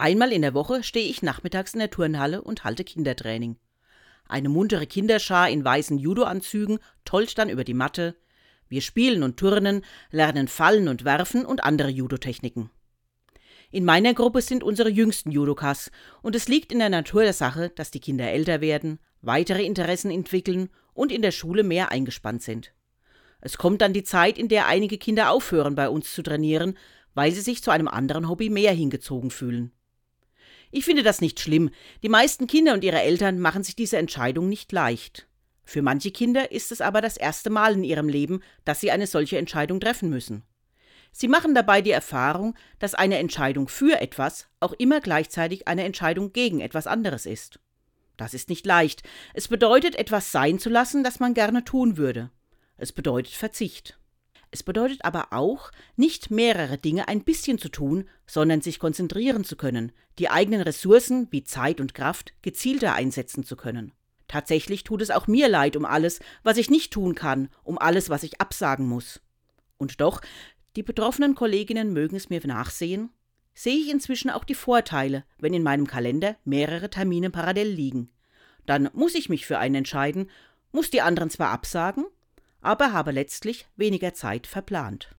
Einmal in der Woche stehe ich nachmittags in der Turnhalle und halte Kindertraining. Eine muntere Kinderschar in weißen Judoanzügen tollt dann über die Matte. Wir spielen und turnen, lernen Fallen und Werfen und andere Judotechniken. In meiner Gruppe sind unsere jüngsten Judokas und es liegt in der Natur der Sache, dass die Kinder älter werden, weitere Interessen entwickeln und in der Schule mehr eingespannt sind. Es kommt dann die Zeit, in der einige Kinder aufhören, bei uns zu trainieren, weil sie sich zu einem anderen Hobby mehr hingezogen fühlen. Ich finde das nicht schlimm. Die meisten Kinder und ihre Eltern machen sich diese Entscheidung nicht leicht. Für manche Kinder ist es aber das erste Mal in ihrem Leben, dass sie eine solche Entscheidung treffen müssen. Sie machen dabei die Erfahrung, dass eine Entscheidung für etwas auch immer gleichzeitig eine Entscheidung gegen etwas anderes ist. Das ist nicht leicht. Es bedeutet, etwas sein zu lassen, das man gerne tun würde. Es bedeutet Verzicht. Es bedeutet aber auch, nicht mehrere Dinge ein bisschen zu tun, sondern sich konzentrieren zu können, die eigenen Ressourcen wie Zeit und Kraft gezielter einsetzen zu können. Tatsächlich tut es auch mir leid um alles, was ich nicht tun kann, um alles, was ich absagen muss. Und doch, die betroffenen Kolleginnen mögen es mir nachsehen, sehe ich inzwischen auch die Vorteile, wenn in meinem Kalender mehrere Termine parallel liegen. Dann muss ich mich für einen entscheiden, muss die anderen zwar absagen, aber habe letztlich weniger Zeit verplant.